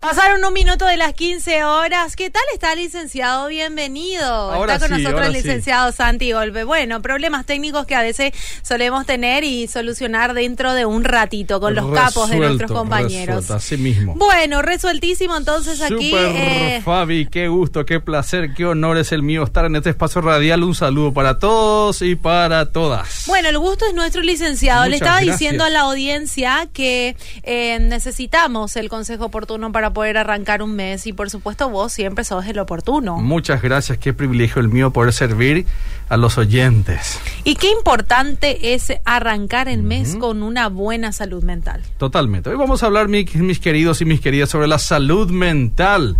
Pasaron un minuto de las 15 horas. ¿Qué tal está, licenciado? Bienvenido. Ahora está con sí, nosotros el sí. licenciado Santi Golpe. Bueno, problemas técnicos que a veces solemos tener y solucionar dentro de un ratito con los capos de nuestros compañeros. resuelto, así mismo. Bueno, resueltísimo entonces aquí. Super eh, Fabi, qué gusto, qué placer, qué honor es el mío estar en este espacio radial. Un saludo para todos y para todas. Bueno, el gusto es nuestro licenciado. Le estaba gracias. diciendo a la audiencia que eh, necesitamos el consejo oportuno para poder arrancar un mes y por supuesto vos siempre sos el oportuno. Muchas gracias, qué privilegio el mío poder servir a los oyentes. Y qué importante es arrancar el mes con una buena salud mental. Totalmente. Hoy vamos a hablar, mi- mis queridos y mis queridas, sobre la salud mental.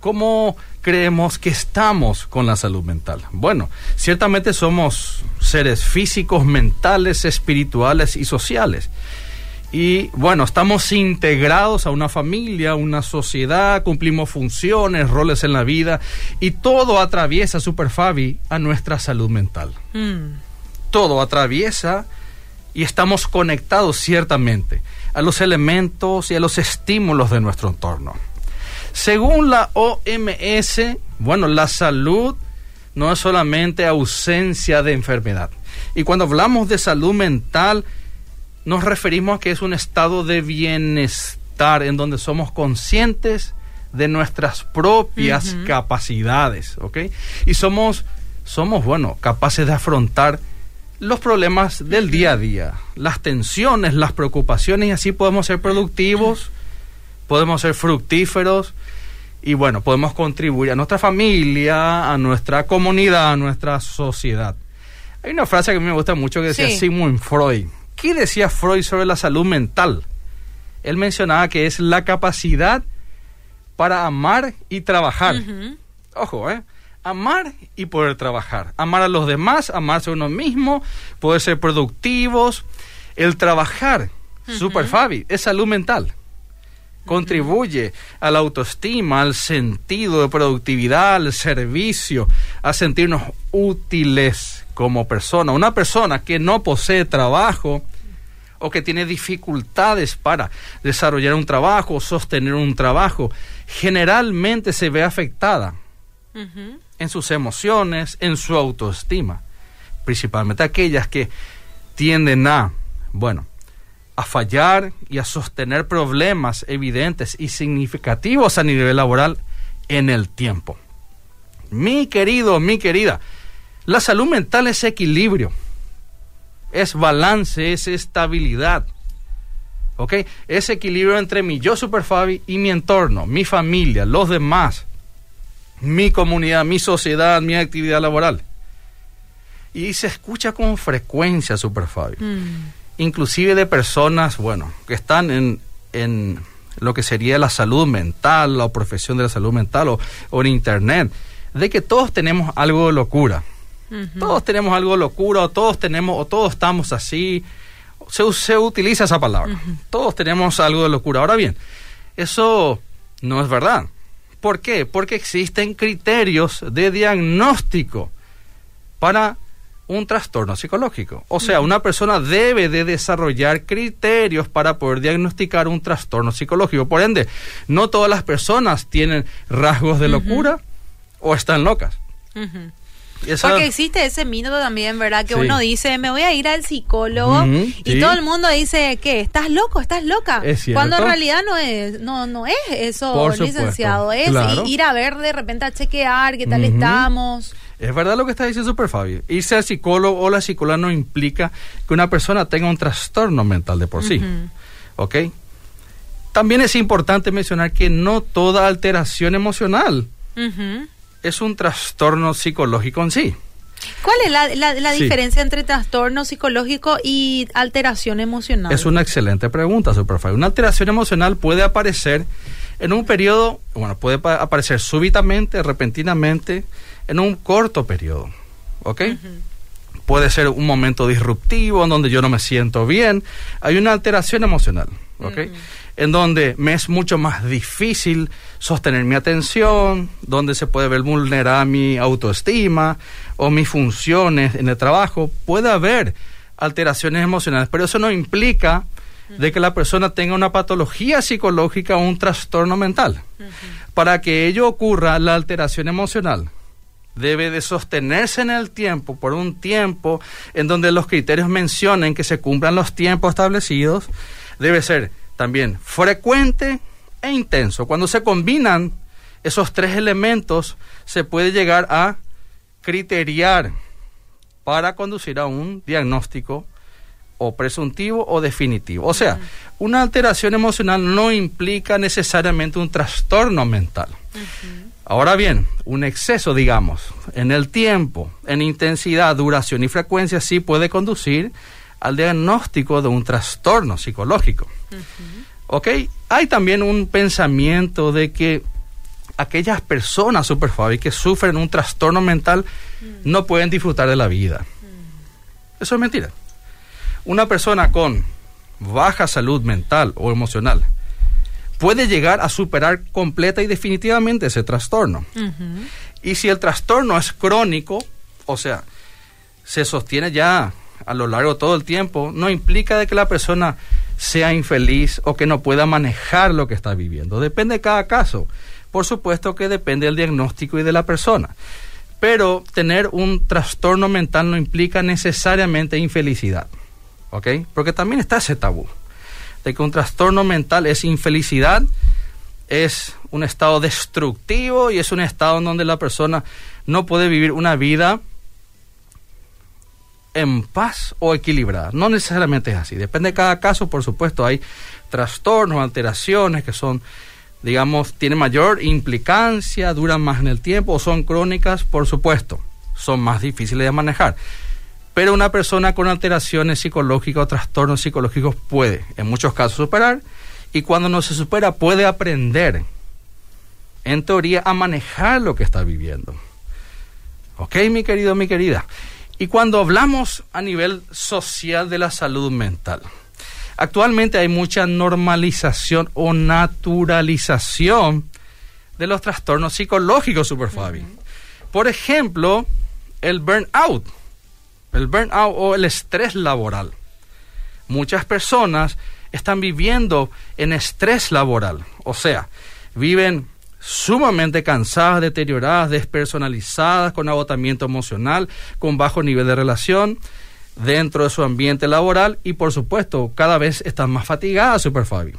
¿Cómo creemos que estamos con la salud mental? Bueno, ciertamente somos seres físicos, mentales, espirituales y sociales. Y bueno, estamos integrados a una familia, una sociedad, cumplimos funciones, roles en la vida y todo atraviesa, Super Fabi, a nuestra salud mental Mm. todo atraviesa y estamos conectados ciertamente a los elementos y a los estímulos de nuestro entorno. Según la OMS, bueno, la salud no es solamente ausencia de enfermedad. Y cuando hablamos de salud mental, nos referimos a que es un estado de bienestar en donde somos conscientes de nuestras propias capacidades, ¿ok? Y somos, somos, bueno, capaces de afrontar los problemas del día a día, las tensiones, las preocupaciones, y así podemos ser productivos, podemos ser fructíferos, y bueno, podemos contribuir a nuestra familia, a nuestra comunidad, a nuestra sociedad. Hay una frase que a mí me gusta mucho que decía Sí. Sigmund Freud. ¿Qué decía Freud sobre la salud mental? Él mencionaba que es la capacidad para amar y trabajar. Ojo, ¿eh? Amar y poder trabajar. Amar a los demás, amarse a uno mismo, poder ser productivos. El trabajar, super Fabi, es salud mental. Contribuye a la autoestima, al sentido de productividad, al servicio, a sentirnos útiles como persona. Una persona que no posee trabajo o que tiene dificultades para desarrollar un trabajo, sostener un trabajo, generalmente se ve afectada en sus emociones, en su autoestima, principalmente aquellas que tienden a, bueno, a fallar y a sostener problemas evidentes y significativos a nivel laboral en el tiempo. Mi querido, mi querida, la salud mental es equilibrio, es balance, es estabilidad. ¿Ok? Es equilibrio entre mi yo super Fabi y mi entorno, mi familia, los demás, mi comunidad, mi sociedad, mi actividad laboral. Y se escucha con frecuencia super Fabi Mm. Inclusive de personas, bueno, que están en, en lo que sería la salud mental, la profesión de la salud mental o, o en internet, de que todos tenemos algo de locura. Todos tenemos algo de locura, o todos tenemos, o todos estamos así. Se, se utiliza esa palabra. Todos tenemos algo de locura. Ahora bien, eso no es verdad. ¿Por qué? Porque existen criterios de diagnóstico para un trastorno psicológico. O sea, una persona debe de desarrollar criterios para poder diagnosticar un trastorno psicológico. Por ende, no todas las personas tienen rasgos de locura o están locas. Porque existe ese mito también, ¿verdad? Que Sí. uno dice, me voy a ir al psicólogo y sí. todo el mundo dice, ¿qué? ¿Estás loco? ¿Estás loca? Es. Cuando en realidad no es, no, no es eso, Por licenciado. Es claro. ir a ver de repente a chequear qué tal estamos. Es verdad lo que está diciendo Super Fabio. Irse al psicólogo o la psicóloga no implica que una persona tenga un trastorno mental de por sí. ¿Ok? También es importante mencionar que no toda alteración emocional Ujú. Es un trastorno psicológico en sí. ¿Cuál es la, la- la Sí. diferencia entre trastorno psicológico y alteración emocional? Es una excelente pregunta, Superfly. Una alteración emocional puede aparecer en un periodo, bueno, puede pa- aparecer súbitamente, repentinamente, en un corto periodo. ¿Ok? Puede ser un momento disruptivo en donde yo no me siento bien. Hay una alteración emocional. ¿Ok? En donde me es mucho más difícil sostener mi atención, donde se puede ver vulnerada mi autoestima o mis funciones en el trabajo. Puede haber alteraciones emocionales, pero eso no implica de que la persona tenga una patología psicológica o un trastorno mental. Para que ello ocurra, la alteración emocional debe de sostenerse en el tiempo por un tiempo en donde los criterios mencionen que se cumplan los tiempos establecidos, debe ser también frecuente e intenso. Cuando se combinan esos tres elementos, se puede llegar a criteriar para conducir a un diagnóstico o presuntivo o definitivo. O sea, una alteración emocional no implica necesariamente un trastorno mental. Ahora bien, un exceso, digamos, en el tiempo, en intensidad, duración y frecuencia sí puede conducir al diagnóstico de un trastorno psicológico. ¿Ok? Hay también un pensamiento de que aquellas personas, Superfabi, que sufren un trastorno mental no pueden disfrutar de la vida. Eso es mentira. Una persona con baja salud mental o emocional puede llegar a superar completa y definitivamente ese trastorno. Y si el trastorno es crónico, o sea, se sostiene ya a lo largo de todo el tiempo, no implica de que la persona sea infeliz o que no pueda manejar lo que está viviendo. Depende de cada caso. Por supuesto que depende del diagnóstico y de la persona. Pero tener un trastorno mental no implica necesariamente infelicidad. ¿Ok? Porque también está ese tabú de que un trastorno mental es infelicidad, es un estado destructivo y es un estado en donde la persona no puede vivir una vida en paz o equilibrada. No necesariamente es así. Depende de cada caso, por supuesto, hay trastornos, alteraciones que son, digamos, tienen mayor implicancia, duran más en el tiempo o son crónicas, por supuesto, son más difíciles de manejar. Pero una persona con alteraciones psicológicas o trastornos psicológicos puede, en muchos casos, superar y cuando no se supera puede aprender, en teoría, a manejar lo que está viviendo. ¿Ok, mi querido, mi querida? Y cuando hablamos a nivel social de la salud mental, actualmente hay mucha normalización o naturalización de los trastornos psicológicos, Super Fabi. Por ejemplo, el burnout el burnout o el estrés laboral. Muchas personas están viviendo en estrés laboral, o sea, viven sumamente cansadas, deterioradas, despersonalizadas, con agotamiento emocional, con bajo nivel de relación, dentro de su ambiente laboral y por supuesto cada vez están más fatigadas, Super Fabio.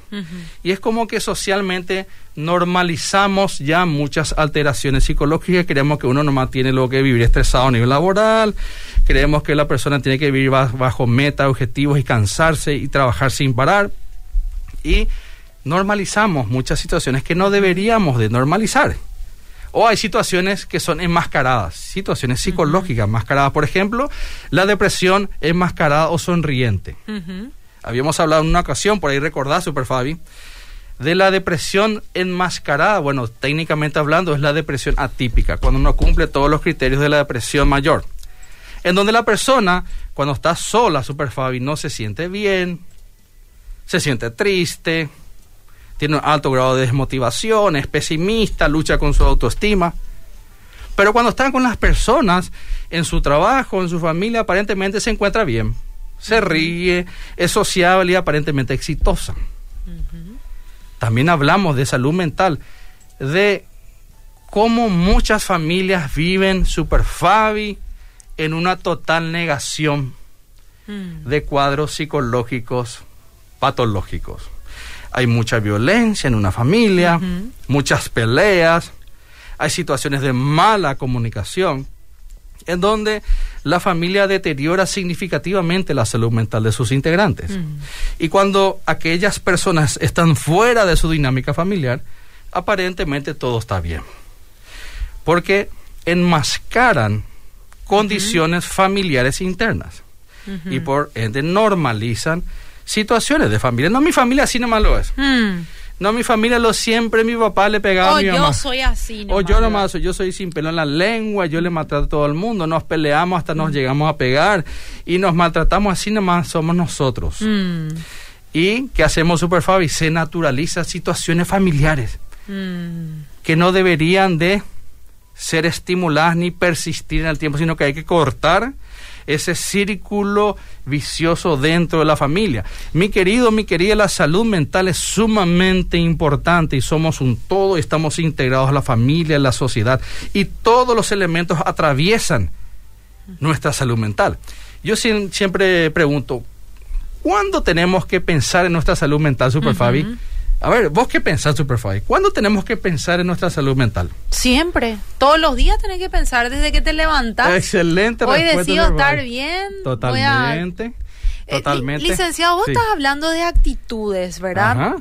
Y es como que socialmente normalizamos ya muchas alteraciones psicológicas, creemos que uno nomás tiene lo que vivir estresado a nivel laboral, creemos que la persona tiene que vivir bajo, bajo meta, objetivos y cansarse y trabajar sin parar. Y normalizamos muchas situaciones que no deberíamos de normalizar. O hay situaciones que son enmascaradas, situaciones psicológicas enmascaradas. Por ejemplo, la depresión enmascarada o sonriente. Habíamos hablado en una ocasión, por ahí recordás, Super Fabi, de la depresión enmascarada. Bueno, técnicamente hablando, es la depresión atípica, cuando no cumple todos los criterios de la depresión mayor. En donde la persona, cuando está sola, Super Fabi, no se siente bien, se siente triste, tiene un alto grado de desmotivación, es pesimista, lucha con su autoestima. Pero cuando está con las personas, en su trabajo, en su familia, aparentemente se encuentra bien, se ríe, es sociable y aparentemente exitosa. También hablamos de salud mental, de cómo muchas familias viven super fabi en una total negación mm. de cuadros psicológicos patológicos hay mucha violencia en una familia, muchas peleas, hay situaciones de mala comunicación, en donde la familia deteriora significativamente la salud mental de sus integrantes. Y cuando aquellas personas están fuera de su dinámica familiar, aparentemente todo está bien. Porque enmascaran condiciones familiares internas y por ende normalizan situaciones de familia. No, mi familia así nomás lo es. Hmm. No, mi familia lo siempre, mi papá le pegaba a mi mamá. yo soy así. O yo nomás, yo soy sin pelo en la lengua, yo le maltrato a todo el mundo, nos peleamos hasta nos hmm. llegamos a pegar y nos maltratamos así nomás, somos nosotros. Hmm. Y que hacemos Super Fabi, se naturaliza situaciones familiares que no deberían de ser estimuladas ni persistir en el tiempo, sino que hay que cortar ese círculo vicioso dentro de la familia. Mi querido, mi querida, la salud mental es sumamente importante y somos un todo, estamos integrados a la familia, a la sociedad y todos los elementos atraviesan nuestra salud mental. Yo siempre pregunto, ¿cuándo tenemos que pensar en nuestra salud mental, Super Fabi? A ver, vos qué pensás, Superfly? ¿Cuándo tenemos que pensar en nuestra salud mental? Siempre. Todos los días tenés que pensar desde que te levantas. Excelente Hoy decido estar bien. Totalmente. Eh, Totalmente. licenciado, vos estás hablando de actitudes, ¿verdad? Ajá.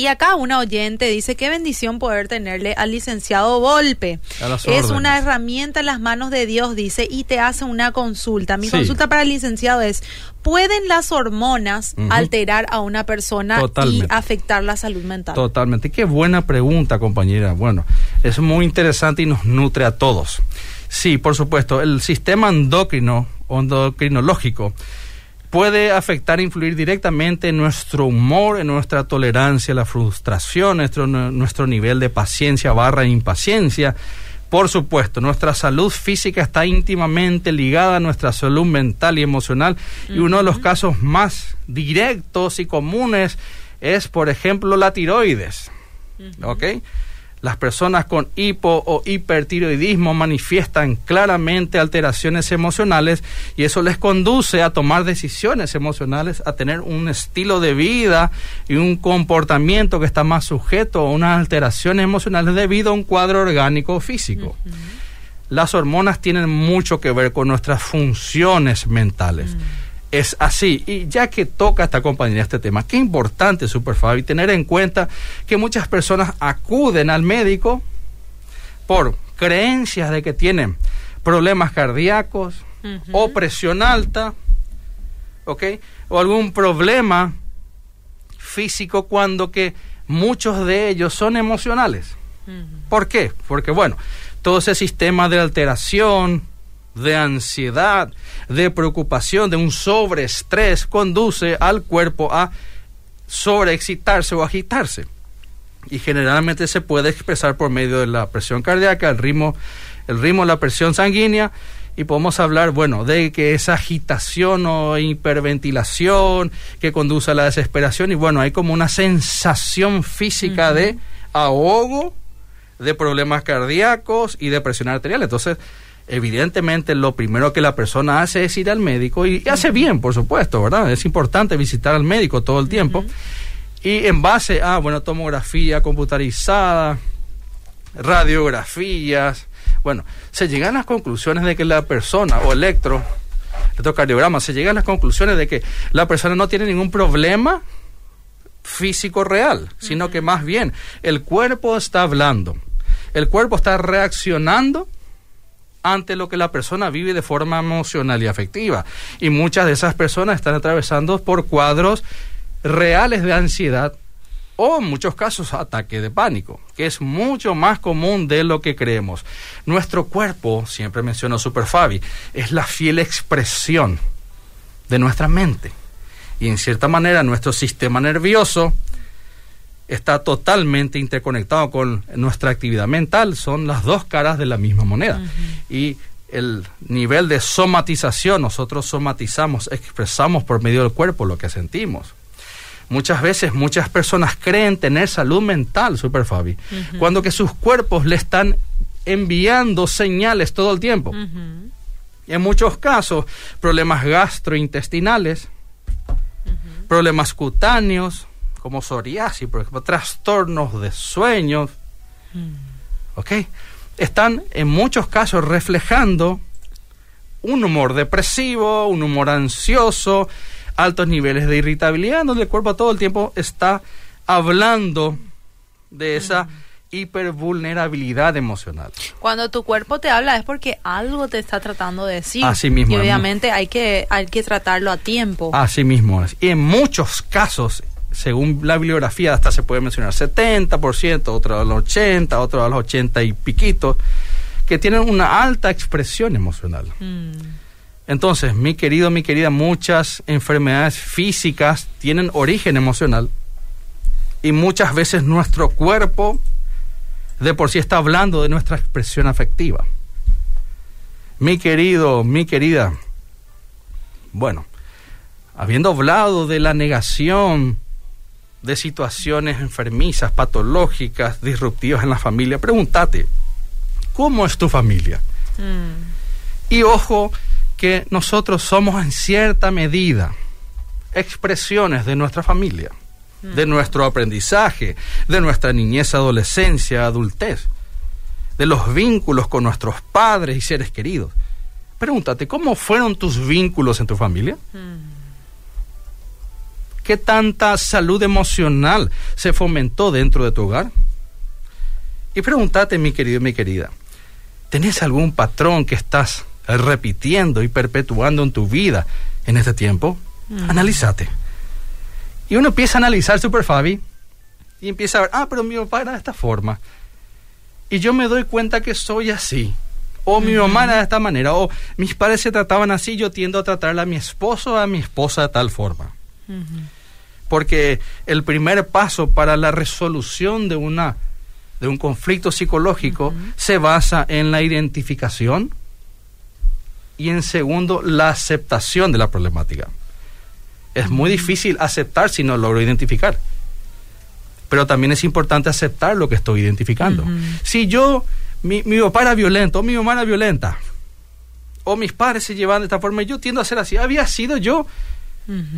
Y acá una oyente dice, qué bendición poder tenerle al licenciado Volpe. Es una herramienta en las manos de Dios, dice, y te hace una consulta. Mi consulta para el licenciado es, ¿pueden las hormonas alterar a una persona y afectar la salud mental? Totalmente. Qué buena pregunta, compañera. Bueno, es muy interesante y nos nutre a todos. Sí, por supuesto, el sistema endocrino, endocrinológico, puede afectar e influir directamente en nuestro humor, en nuestra tolerancia a la frustración, nuestro, nuestro nivel de paciencia barra impaciencia. Por supuesto, nuestra salud física está íntimamente ligada a nuestra salud mental y emocional y uno de los casos más directos y comunes es, por ejemplo, la tiroides. ¿Ok? Las personas con hipo o hipertiroidismo manifiestan claramente alteraciones emocionales y eso les conduce a tomar decisiones emocionales, a tener un estilo de vida y un comportamiento que está más sujeto a unas alteraciones emocionales debido a un cuadro orgánico físico. Las hormonas tienen mucho que ver con nuestras funciones mentales. Mm es así. Y ya que toca esta compañía este tema, qué importante, Super Fabi, tener en cuenta que muchas personas acuden al médico por creencias de que tienen problemas cardíacos o presión alta, ¿ok? O algún problema físico cuando que muchos de ellos son emocionales. ¿Por qué? Porque bueno, todo ese sistema de alteración, de ansiedad, de preocupación, de un sobreestrés, conduce al cuerpo a sobreexcitarse o agitarse. Y generalmente se puede expresar por medio de la presión cardíaca, el ritmo, el ritmo la presión sanguínea, y podemos hablar, bueno, de que esa agitación o hiperventilación que conduce a la desesperación, y bueno, hay como una sensación física de ahogo, de problemas cardíacos y de presión arterial. Entonces, evidentemente lo primero que la persona hace es ir al médico y, hace bien, por supuesto, ¿verdad? Es importante visitar al médico todo el tiempo. Y en base a, bueno, tomografía computarizada, radiografías, bueno, se llegan a las conclusiones de que la persona, o electro, electrocardiograma, se llegan a las conclusiones de que la persona no tiene ningún problema físico real, sino que más bien el cuerpo está hablando, el cuerpo está reaccionando ante lo que la persona vive de forma emocional y afectiva. Y muchas de esas personas están atravesando por cuadros reales de ansiedad o en muchos casos ataque de pánico, que es mucho más común de lo que creemos. Nuestro cuerpo, siempre menciono Super Fabi, es la fiel expresión de nuestra mente. Y en cierta manera nuestro sistema nervioso está totalmente interconectado con nuestra actividad mental, son las dos caras de la misma moneda. Y el nivel de somatización, nosotros somatizamos, expresamos por medio del cuerpo lo que sentimos. Muchas veces muchas personas creen tener salud mental, Super Fabi, cuando que sus cuerpos le están enviando señales todo el tiempo. En muchos casos, problemas gastrointestinales, problemas cutáneos, como psoriasis, por ejemplo, trastornos de sueños, mm. ¿ok? Están en muchos casos reflejando un humor depresivo, un humor ansioso, altos niveles de irritabilidad, donde el cuerpo todo el tiempo está hablando de esa mm. hipervulnerabilidad emocional. Cuando tu cuerpo te habla es porque algo te está tratando de decir. Así mismo. Y obviamente hay que, hay que tratarlo a tiempo. Así mismo. Y en muchos casos según la bibliografía, hasta se puede mencionar 70%, otro a los 80, otro a los 80 y piquitos, que tienen una alta expresión emocional. Mm. Entonces, mi querido, mi querida, muchas enfermedades físicas tienen origen emocional y muchas veces nuestro cuerpo de por sí está hablando de nuestra expresión afectiva. Mi querido, mi querida, Bueno, habiendo hablado de la negación de situaciones enfermizas, patológicas, disruptivas en la familia, pregúntate, ¿cómo es tu familia? Mm. Y ojo que nosotros somos en cierta medida expresiones de nuestra familia, de mm. nuestro aprendizaje, de nuestra niñez, adolescencia, adultez, de los vínculos con nuestros padres y seres queridos. Pregúntate, ¿cómo fueron tus vínculos en tu familia? Mm. ¿Qué tanta salud emocional se fomentó dentro de tu hogar? Y pregúntate, mi querido y mi querida, ¿tenés algún patrón que estás repitiendo y perpetuando en tu vida en este tiempo? Mm. Analízate. Y uno empieza a analizar Super Fabi y empieza a ver, ah, pero mi papá era de esta forma. Y yo me doy cuenta que soy así. O mi mamá era de esta manera. O mis padres se trataban así, yo tiendo a tratar a mi esposo o a mi esposa de tal forma. Porque el primer paso para la resolución de una de un conflicto psicológico se basa en la identificación y en segundo la aceptación de la problemática. Es muy difícil aceptar si no logro identificar. Pero también es importante aceptar lo que estoy identificando. Si yo, mi, mi papá era violento, o mi mamá era violenta, o mis padres se llevan de esta forma, yo tiendo a ser así. Había sido yo.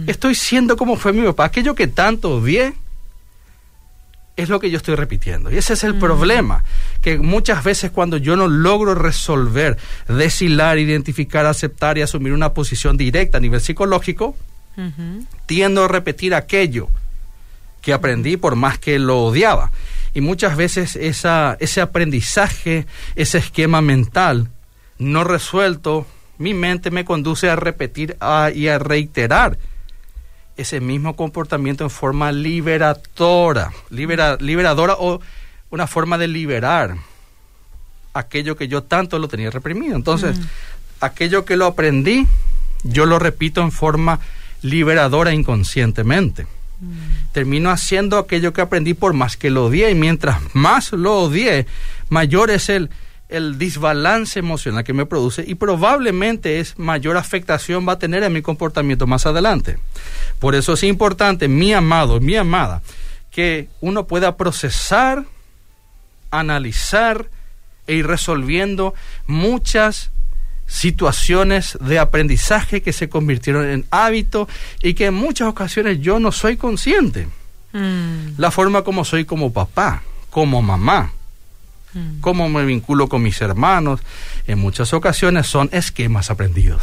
Estoy siendo como fue mi papá. Aquello que tanto odié es lo que yo estoy repitiendo. Y ese es el problema, que muchas veces cuando yo no logro resolver, deshilar, identificar, aceptar y asumir una posición directa a nivel psicológico, tiendo a repetir aquello que aprendí por más que lo odiaba. Y muchas veces esa, ese aprendizaje, ese esquema mental no resuelto, mi mente me conduce a repetir y a reiterar ese mismo comportamiento en forma liberadora, liberadora o una forma de liberar aquello que yo tanto lo tenía reprimido. Entonces, aquello que lo aprendí, yo lo repito en forma liberadora inconscientemente. Mm. Termino haciendo aquello que aprendí por más que lo odié y mientras más lo odié, mayor es el, el desbalance emocional que me produce y probablemente es mayor afectación va a tener en mi comportamiento más adelante. Por eso es importante, mi amado, mi amada, que uno pueda procesar, analizar e ir resolviendo muchas situaciones de aprendizaje que se convirtieron en hábito y que en muchas ocasiones yo no soy consciente. Mm. La forma como soy como papá, como mamá, mm. cómo me vinculo con mis hermanos, en muchas ocasiones son esquemas aprendidos.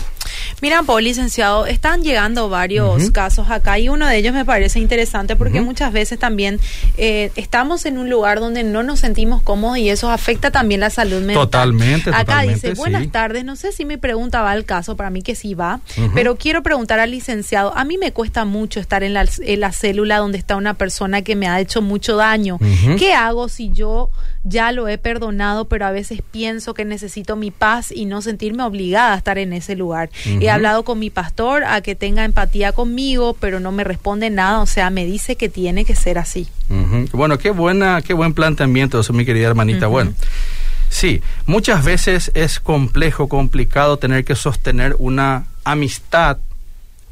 Mira, Paul, licenciado, están llegando varios casos acá y uno de ellos me parece interesante porque muchas veces también eh, estamos en un lugar donde no nos sentimos cómodos y eso afecta también la salud mental. Totalmente. Acá dice, buenas tardes, no sé si mi pregunta va al caso, para mí que sí va, pero quiero preguntar al licenciado, a mí me cuesta mucho estar en la, en la célula donde está una persona que me ha hecho mucho daño. ¿Qué hago si yo ya lo he perdonado, pero a veces pienso que necesito mi paz y no sentirme obligada a estar en ese lugar? He hablado con mi pastor a que tenga empatía conmigo, pero no me responde nada, o sea, me dice que tiene que ser así. Bueno, qué buena, qué buen planteamiento eso, mi querida hermanita. Bueno. Sí, muchas veces es complejo, complicado tener que sostener una amistad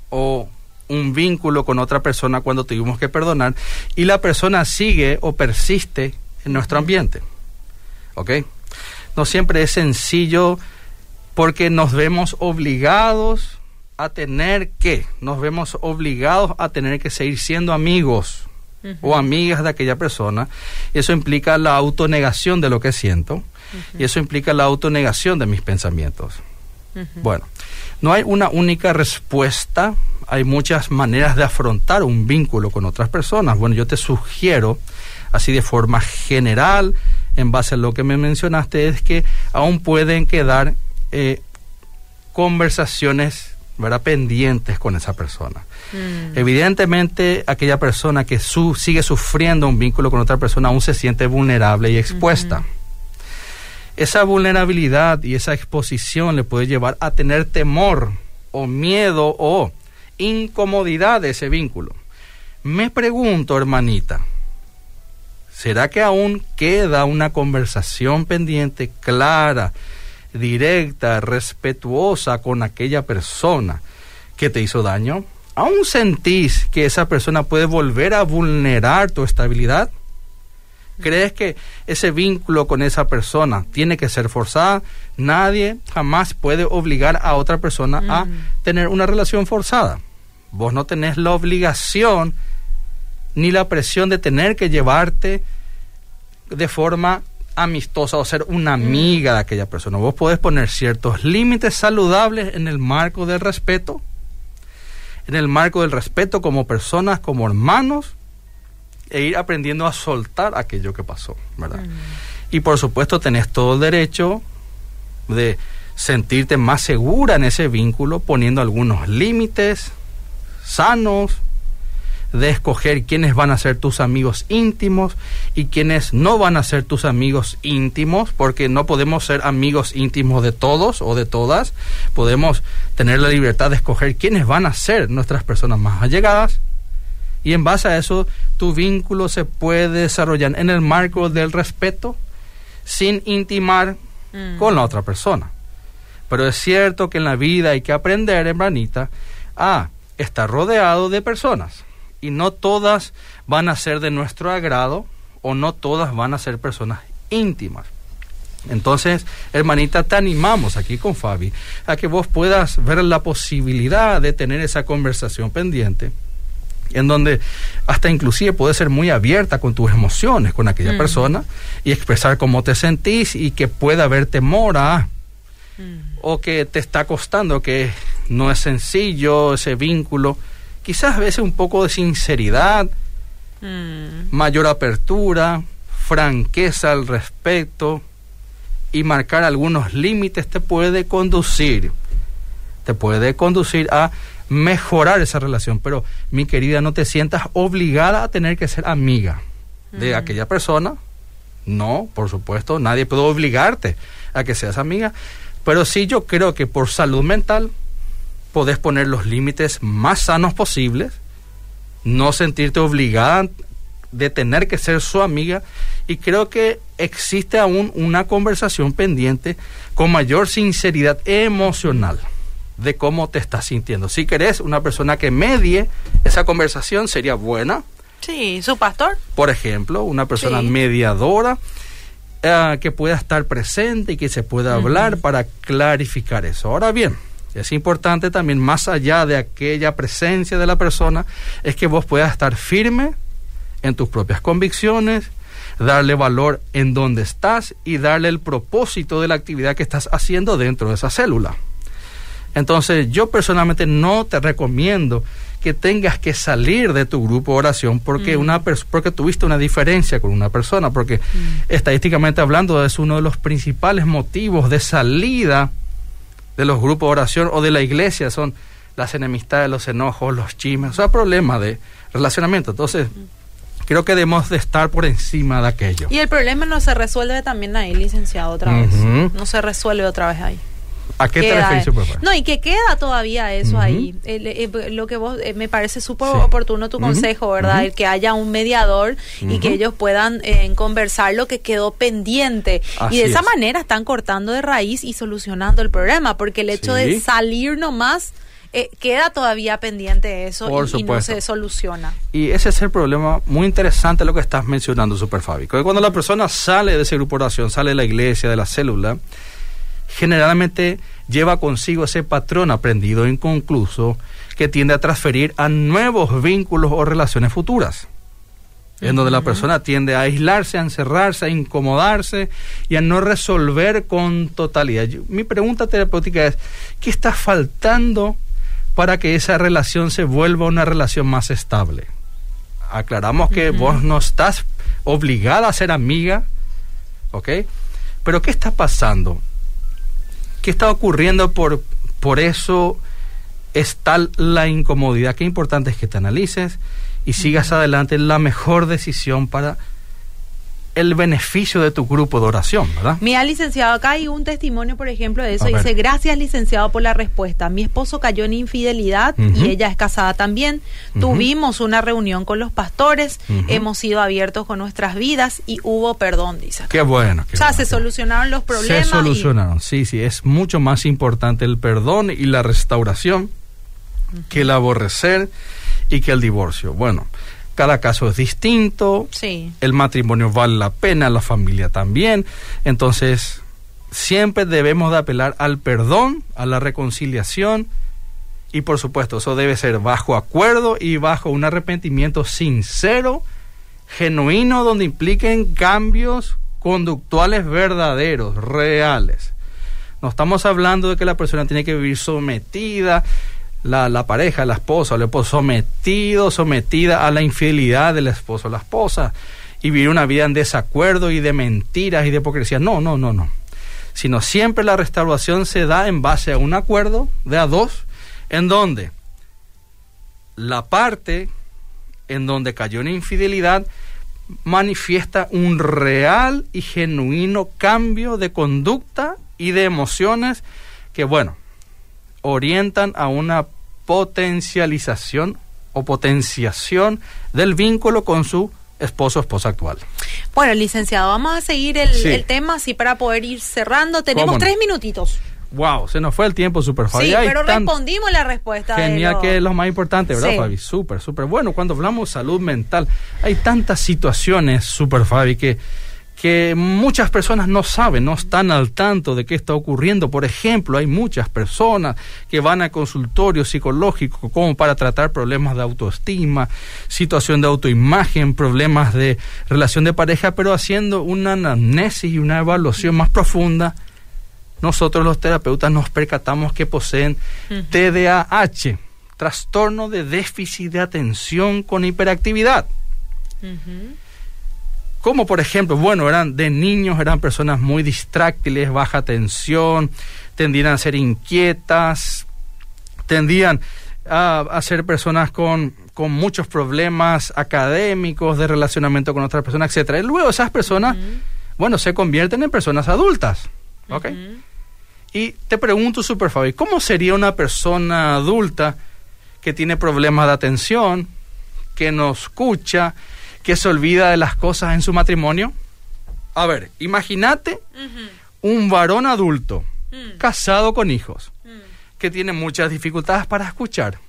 o un vínculo con otra persona cuando tuvimos que perdonar y la persona sigue o persiste en nuestro ambiente. ¿Ok? No siempre es sencillo porque nos vemos obligados a tener que, nos vemos obligados a tener que seguir siendo amigos o amigas de aquella persona. Eso implica la autonegación de lo que siento y eso implica la autonegación de mis pensamientos. Bueno, no hay una única respuesta, hay muchas maneras de afrontar un vínculo con otras personas. Bueno, yo te sugiero, así de forma general, en base a lo que me mencionaste, es que aún pueden quedar eh, conversaciones ¿verdad? pendientes con esa persona. Mm. Evidentemente, aquella persona que su, sigue sufriendo un vínculo con otra persona aún se siente vulnerable y expuesta. Esa vulnerabilidad y esa exposición le puede llevar a tener temor o miedo o incomodidad de ese vínculo. Me pregunto, hermanita, ¿será que aún queda una conversación pendiente clara? directa, respetuosa con aquella persona que te hizo daño, ¿aún sentís que esa persona puede volver a vulnerar tu estabilidad? ¿Crees que ese vínculo con esa persona tiene que ser forzada? Nadie jamás puede obligar a otra persona a mm. tener una relación forzada. Vos no tenés la obligación ni la presión de tener que llevarte de forma amistosa o ser una mm. amiga de aquella persona. Vos podés poner ciertos límites saludables en el marco del respeto, en el marco del respeto como personas, como hermanos, e ir aprendiendo a soltar aquello que pasó, ¿verdad? Mm. Y por supuesto tenés todo el derecho de sentirte más segura en ese vínculo poniendo algunos límites sanos, de escoger quiénes van a ser tus amigos íntimos y quiénes no van a ser tus amigos íntimos, porque no podemos ser amigos íntimos de todos o de todas, podemos tener la libertad de escoger quiénes van a ser nuestras personas más allegadas y en base a eso tu vínculo se puede desarrollar en el marco del respeto sin intimar mm. con la otra persona. Pero es cierto que en la vida hay que aprender, hermanita, a estar rodeado de personas. Y no todas van a ser de nuestro agrado o no todas van a ser personas íntimas. Entonces, hermanita, te animamos aquí con Fabi a que vos puedas ver la posibilidad de tener esa conversación pendiente en donde hasta inclusive puedes ser muy abierta con tus emociones con aquella mm. persona y expresar cómo te sentís y que pueda haber temor a mm. o que te está costando, que no es sencillo ese vínculo, quizás a veces un poco de sinceridad, mm. mayor apertura, franqueza al respecto y marcar algunos límites te puede conducir, te puede conducir a mejorar esa relación. Pero, mi querida, no te sientas obligada a tener que ser amiga de aquella persona. No, por supuesto, nadie puede obligarte a que seas amiga. Pero sí yo creo que por salud mental podés poner los límites más sanos posibles, no sentirte obligada de tener que ser su amiga y creo que existe aún una conversación pendiente con mayor sinceridad emocional de cómo te estás sintiendo. Si querés una persona que medie esa conversación sería buena. Sí, su pastor. Por ejemplo, una persona mediadora eh, que pueda estar presente y que se pueda hablar para clarificar eso. Ahora bien, es importante también, más allá de aquella presencia de la persona, es que vos puedas estar firme en tus propias convicciones, darle valor en donde estás y darle el propósito de la actividad que estás haciendo dentro de esa célula. Entonces yo personalmente no te recomiendo que tengas que salir de tu grupo de oración porque, mm. una porque tuviste una diferencia con una persona, porque mm. estadísticamente hablando es uno de los principales motivos de salida de los grupos de oración o de la iglesia, son las enemistades, los enojos, los chismes, o sea, problemas de relacionamiento. Entonces, creo que debemos de estar por encima de aquello. Y el problema no se resuelve también ahí, licenciado, otra vez. No se resuelve otra vez ahí. ¿A qué te refieres, No, y que queda todavía eso ahí. lo que vos, eh, me parece súper oportuno tu consejo, ¿verdad? El que haya un mediador y que ellos puedan eh, conversar lo que quedó pendiente. y de esa manera están cortando de raíz y solucionando el problema, porque el hecho de salir nomás... Eh, queda todavía pendiente eso y, no se soluciona. Y ese es el problema muy interesante lo que estás mencionando, Super Fabi. Cuando la persona sale de esa grupo de oración, sale de la iglesia, de la célula, generalmente lleva consigo ese patrón aprendido inconcluso que tiende a transferir a nuevos vínculos o relaciones futuras, en donde la persona tiende a aislarse, a encerrarse, a incomodarse y a no resolver con totalidad. mi pregunta terapéutica es, ¿qué está faltando para que esa relación se vuelva una relación más estable? Aclaramos que vos no estás obligada a ser amiga, ¿ok? Pero ¿qué está pasando? ¿Qué está ocurriendo por, por eso es tal la incomodidad? Qué importante es que te analices y sigas adelante la mejor decisión para el beneficio de tu grupo de oración, ¿verdad? Mira, licenciado, acá hay un testimonio, por ejemplo, de eso. Dice, gracias, licenciado, por la respuesta. Mi esposo cayó en infidelidad y ella es casada también. Tuvimos una reunión con los pastores, hemos sido abiertos con nuestras vidas y hubo perdón, dice. Qué bueno. o sea, se solucionaron los problemas. Se solucionaron, sí, sí. Es mucho más importante el perdón y la restauración que el aborrecer y que el divorcio. Bueno, cada caso es distinto, sí. el matrimonio vale la pena, la familia también, entonces siempre debemos de apelar al perdón, a la reconciliación y por supuesto eso debe ser bajo acuerdo y bajo un arrepentimiento sincero, genuino, donde impliquen cambios conductuales verdaderos, reales. No estamos hablando de que la persona tiene que vivir sometida, la, la pareja, la esposa o el esposo sometido, sometida a la infidelidad del esposo o la esposa y vivir una vida en desacuerdo y de mentiras y de hipocresía. No, no, no, no. Sino siempre la restauración se da en base a un acuerdo de a dos, en donde la parte en donde cayó en infidelidad manifiesta un real y genuino cambio de conducta y de emociones que, bueno, orientan a una potencialización o potenciación del vínculo con su esposo o esposa actual. Bueno, licenciado, vamos a seguir el, tema así para poder ir cerrando. Tenemos tres minutitos. Wow, se nos fue el tiempo, super Fabi. Sí, pero respondimos la respuesta. Genial, que es lo más importante, ¿verdad, Fabi? Súper, súper. Bueno, cuando hablamos de salud mental, hay tantas situaciones, super Fabi, que que muchas personas no saben, no están al tanto de qué está ocurriendo. Por ejemplo, hay muchas personas que van a consultorios psicológicos como para tratar problemas de autoestima, situación de autoimagen, problemas de relación de pareja, pero haciendo una anamnesis y una evaluación más profunda. Nosotros los terapeutas nos percatamos que poseen TDAH, trastorno de déficit de atención con hiperactividad como por ejemplo, bueno, eran de niños, eran personas muy distráctiles, baja tensión, tendían a ser inquietas, tendían a, ser personas con, con, muchos problemas académicos, de relacionamiento con otras personas, etcétera. Y luego esas personas, bueno, se convierten en personas adultas. ¿Ok? Y te pregunto, Super Fabi, ¿cómo sería una persona adulta que tiene problemas de atención, que no escucha, que se olvida de las cosas en su matrimonio? A ver, imagínate un varón adulto, mm. casado con hijos, mm. que tiene muchas dificultades para escuchar,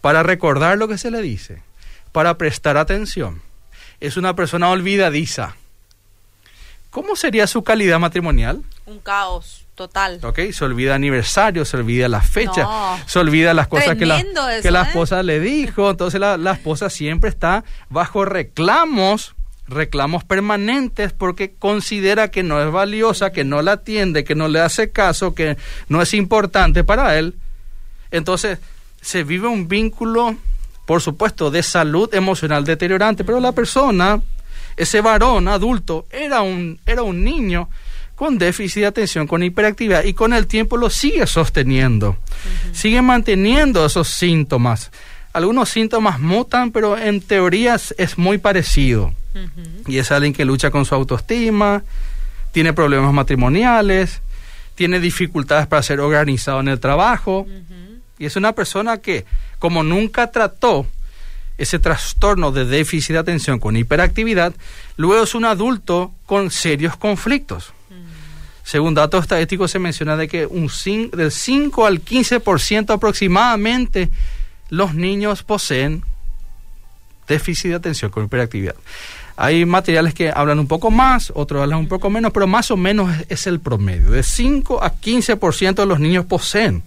para recordar lo que se le dice, para prestar atención. Es una persona olvidadiza. ¿Cómo sería su calidad matrimonial? Un caos total. Ok, se olvida aniversario, se olvida la fecha, se olvida las cosas que la, que la ¿eh? esposa le dijo. Entonces la, la esposa siempre está bajo reclamos reclamos permanentes porque considera que no es valiosa, que no la atiende, que no le hace caso, que no es importante para él. Entonces, se vive un vínculo, por supuesto, de salud emocional deteriorante, pero la persona, ese varón adulto, era un, era un niño con déficit de atención, con hiperactividad y con el tiempo lo sigue sosteniendo, sigue manteniendo esos síntomas. Algunos síntomas mutan, pero en teorías es muy parecido. Y es alguien que lucha con su autoestima, tiene problemas matrimoniales, tiene dificultades para ser organizado en el trabajo. Y es una persona que, como nunca trató ese trastorno de déficit de atención con hiperactividad, luego es un adulto con serios conflictos. Según datos estadísticos se menciona de que un del 5 al 15% aproximadamente los niños poseen déficit de atención con hiperactividad. Hay materiales que hablan un poco más, otros hablan un poco menos, pero más o menos es, el promedio. De 5 a 15% de los niños poseen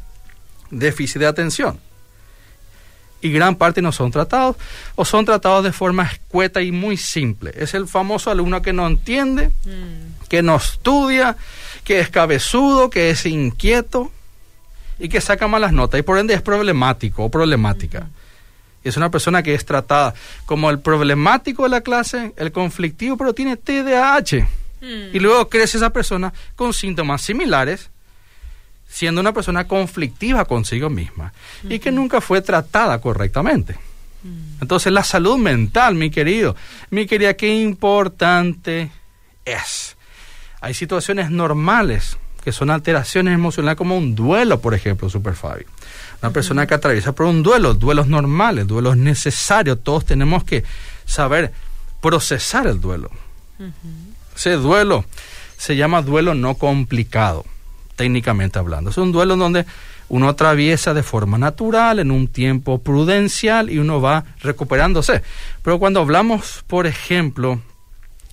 déficit de atención. Y gran parte no son tratados o son tratados de forma escueta y muy simple. Es el famoso alumno que no entiende, mm. que no estudia, que es cabezudo, que es inquieto y que saca malas notas y por ende es problemático o problemática. Es una persona que es tratada como el problemático de la clase, el conflictivo, pero tiene TDAH. Mm. Y luego crece esa persona con síntomas similares, siendo una persona conflictiva consigo misma y que nunca fue tratada correctamente. Mm. Entonces la salud mental, mi querido, mi querida, qué importante es hay situaciones normales que son alteraciones emocionales como un duelo, por ejemplo, Super Fabi. Una persona que atraviesa por un duelo, duelos normales, duelos necesarios, todos tenemos que saber procesar el duelo. Ese duelo se llama duelo no complicado, técnicamente hablando. Es un duelo donde uno atraviesa de forma natural, en un tiempo prudencial y uno va recuperándose. Pero cuando hablamos, por ejemplo,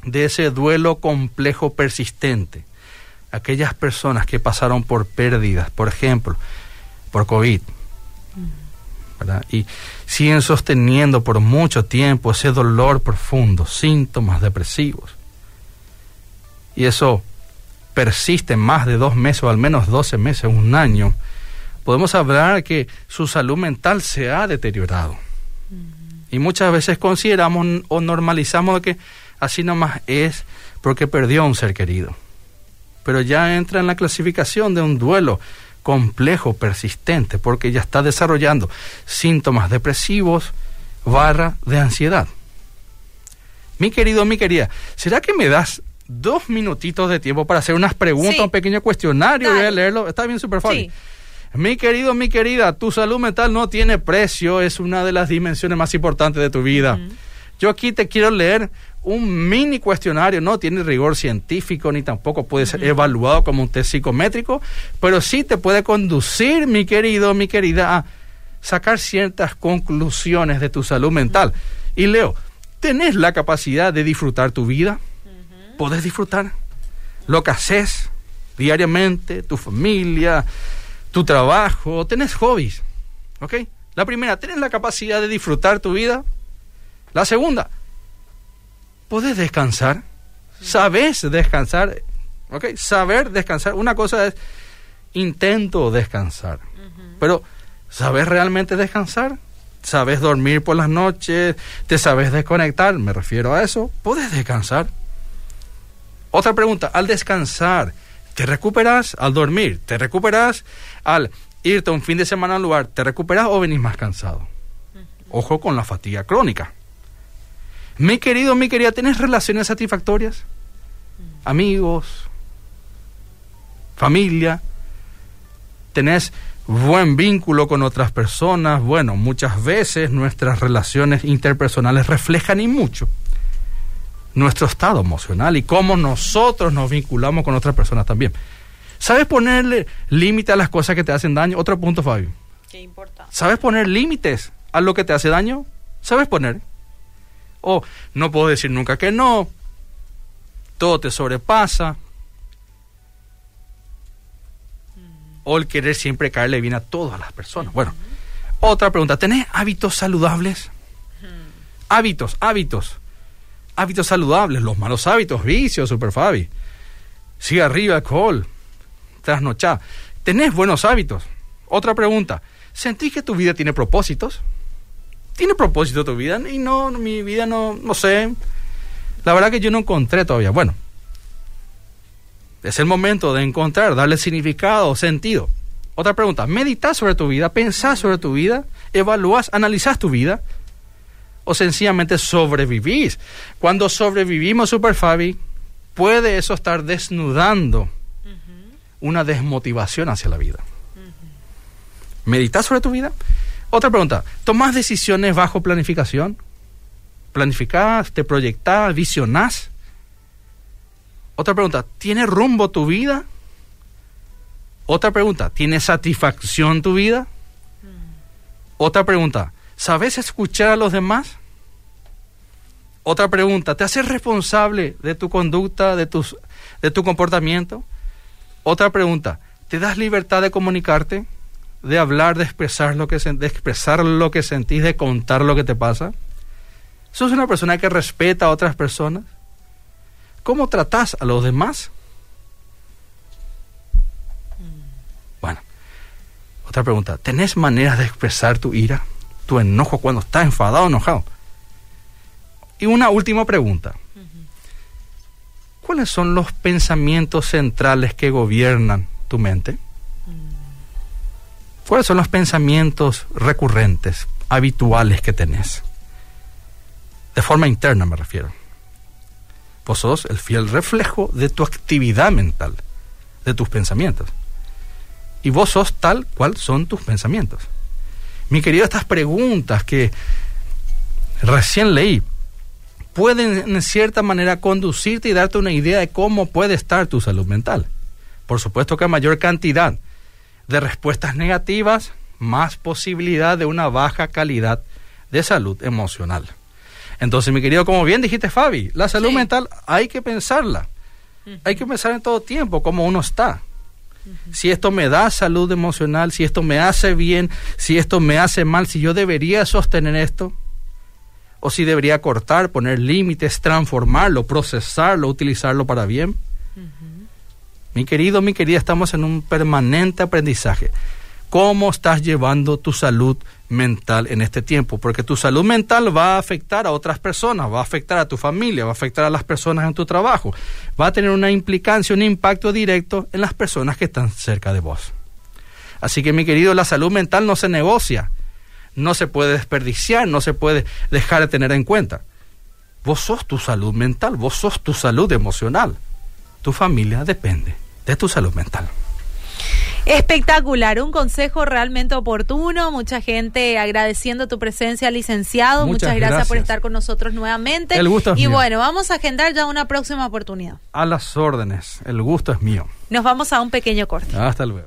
de ese duelo complejo persistente, aquellas personas que pasaron por pérdidas, por ejemplo, por COVID, y siguen sosteniendo por mucho tiempo ese dolor profundo, síntomas depresivos. Y eso persiste más de dos meses o al menos doce meses, un año. Podemos hablar que su salud mental se ha deteriorado. Y muchas veces consideramos o normalizamos que así nomás es porque perdió a un ser querido. Pero ya entra en la clasificación de un duelo complejo, persistente, porque ya está desarrollando síntomas depresivos barra de ansiedad. Mi querido, mi querida, ¿será que me das dos minutitos de tiempo para hacer unas preguntas, un pequeño cuestionario? Voy a leerlo. Está bien, súper fácil. Mi querido, mi querida, tu salud mental no tiene precio, es una de las dimensiones más importantes de tu vida. Yo aquí te quiero leer un mini cuestionario, no tiene rigor científico ni tampoco puede ser evaluado como un test psicométrico, pero sí te puede conducir, mi querido, mi querida, a sacar ciertas conclusiones de tu salud mental. Y Leo, ¿tenés la capacidad de disfrutar tu vida? ¿Podés disfrutar lo que haces diariamente, tu familia, tu trabajo? ¿Tenés hobbies? ¿Ok? La primera, ¿tenés la capacidad de disfrutar tu vida? La segunda, ¿podés descansar? ¿Sabes descansar? ¿Ok? Saber descansar. Una cosa es intento descansar, pero ¿sabes realmente descansar? ¿Sabes dormir por las noches? ¿Te sabes desconectar? Me refiero a eso. ¿Puedes descansar? Otra pregunta, al descansar, ¿te recuperas al dormir? ¿Te recuperas al irte un fin de semana al lugar? ¿Te recuperas o venís más cansado? Ojo con la fatiga crónica. Mi querido, mi querida, ¿tenés relaciones satisfactorias? Amigos, familia, tenés buen vínculo con otras personas. Bueno, muchas veces nuestras relaciones interpersonales reflejan y mucho nuestro estado emocional y cómo nosotros nos vinculamos con otras personas también. ¿Sabes ponerle límite a las cosas que te hacen daño? Otro punto, Fabio. Qué importante. ¿Sabes poner límites a lo que te hace daño? ¿Sabes poner? O no puedo decir nunca que no, todo te sobrepasa, o el querer siempre caerle bien a todas las personas. Bueno, otra pregunta, ¿tenés hábitos saludables? Hábitos, hábitos, hábitos saludables, los malos hábitos, vicios, super Fabi, sigue arriba, alcohol, trasnochar. ¿Tenés buenos hábitos? Otra pregunta, ¿sentís que tu vida tiene propósitos? Tiene propósito tu vida y no, mi vida no, no sé. La verdad que yo no encontré todavía. Bueno, es el momento de encontrar, darle significado, sentido. Otra pregunta, ¿meditas sobre tu vida? ¿Pensás sobre tu vida? ¿Evalúas? ¿Analizás tu vida? ¿O sencillamente sobrevivís? Cuando sobrevivimos, Super Fabi, puede eso estar desnudando una desmotivación hacia la vida. ¿Meditas sobre tu vida? Otra pregunta, ¿tomás decisiones bajo planificación? ¿Planificás, te proyectás, visionás? Otra pregunta, ¿tiene rumbo tu vida? Otra pregunta, ¿tiene satisfacción tu vida? Otra pregunta, ¿sabes escuchar a los demás? Otra pregunta, ¿te haces responsable de tu conducta, de, tus, de tu comportamiento? Otra pregunta, ¿te das libertad de comunicarte? De hablar, de expresar lo que, de expresar lo que sentís, de contar lo que te pasa? ¿Sos una persona que respeta a otras personas? ¿Cómo tratás a los demás? Bueno, otra pregunta. ¿Tenés maneras de expresar tu ira, tu enojo cuando estás enfadado o enojado? Y una última pregunta. ¿Cuáles son los pensamientos centrales que gobiernan tu mente? ¿Cuáles son los pensamientos recurrentes, habituales que tenés? De forma interna me refiero. Vos sos el fiel reflejo de tu actividad mental, de tus pensamientos. Y vos sos tal cual son tus pensamientos. Mi querido, estas preguntas que recién leí pueden en cierta manera conducirte y darte una idea de cómo puede estar tu salud mental. Por supuesto que a mayor cantidad de respuestas negativas, más posibilidad de una baja calidad de salud emocional. Entonces, mi querido, como bien dijiste, Fabi, la salud mental hay que pensarla. Hay que pensar en todo tiempo cómo uno está. Si esto me da salud emocional, si esto me hace bien, si esto me hace mal, si yo debería sostener esto, o si debería cortar, poner límites, transformarlo, procesarlo, utilizarlo para bien. Mi querido, mi querida, estamos en un permanente aprendizaje. ¿Cómo estás llevando tu salud mental en este tiempo? Porque tu salud mental va a afectar a otras personas, va a afectar a tu familia, va a afectar a las personas en tu trabajo, va a tener una implicancia, un impacto directo en las personas que están cerca de vos. Así que mi querido, la salud mental no se negocia, no se puede desperdiciar, no se puede dejar de tener en cuenta. Vos sos tu salud mental, vos sos tu salud emocional. Tu familia depende de tu salud mental. Espectacular, un consejo realmente oportuno. Mucha gente agradeciendo tu presencia, licenciado. Muchas, gracias, por estar con nosotros nuevamente. El gusto es y bueno, vamos a agendar ya una próxima oportunidad. A las órdenes, el gusto es mío. Nos vamos a un pequeño corte. Hasta luego.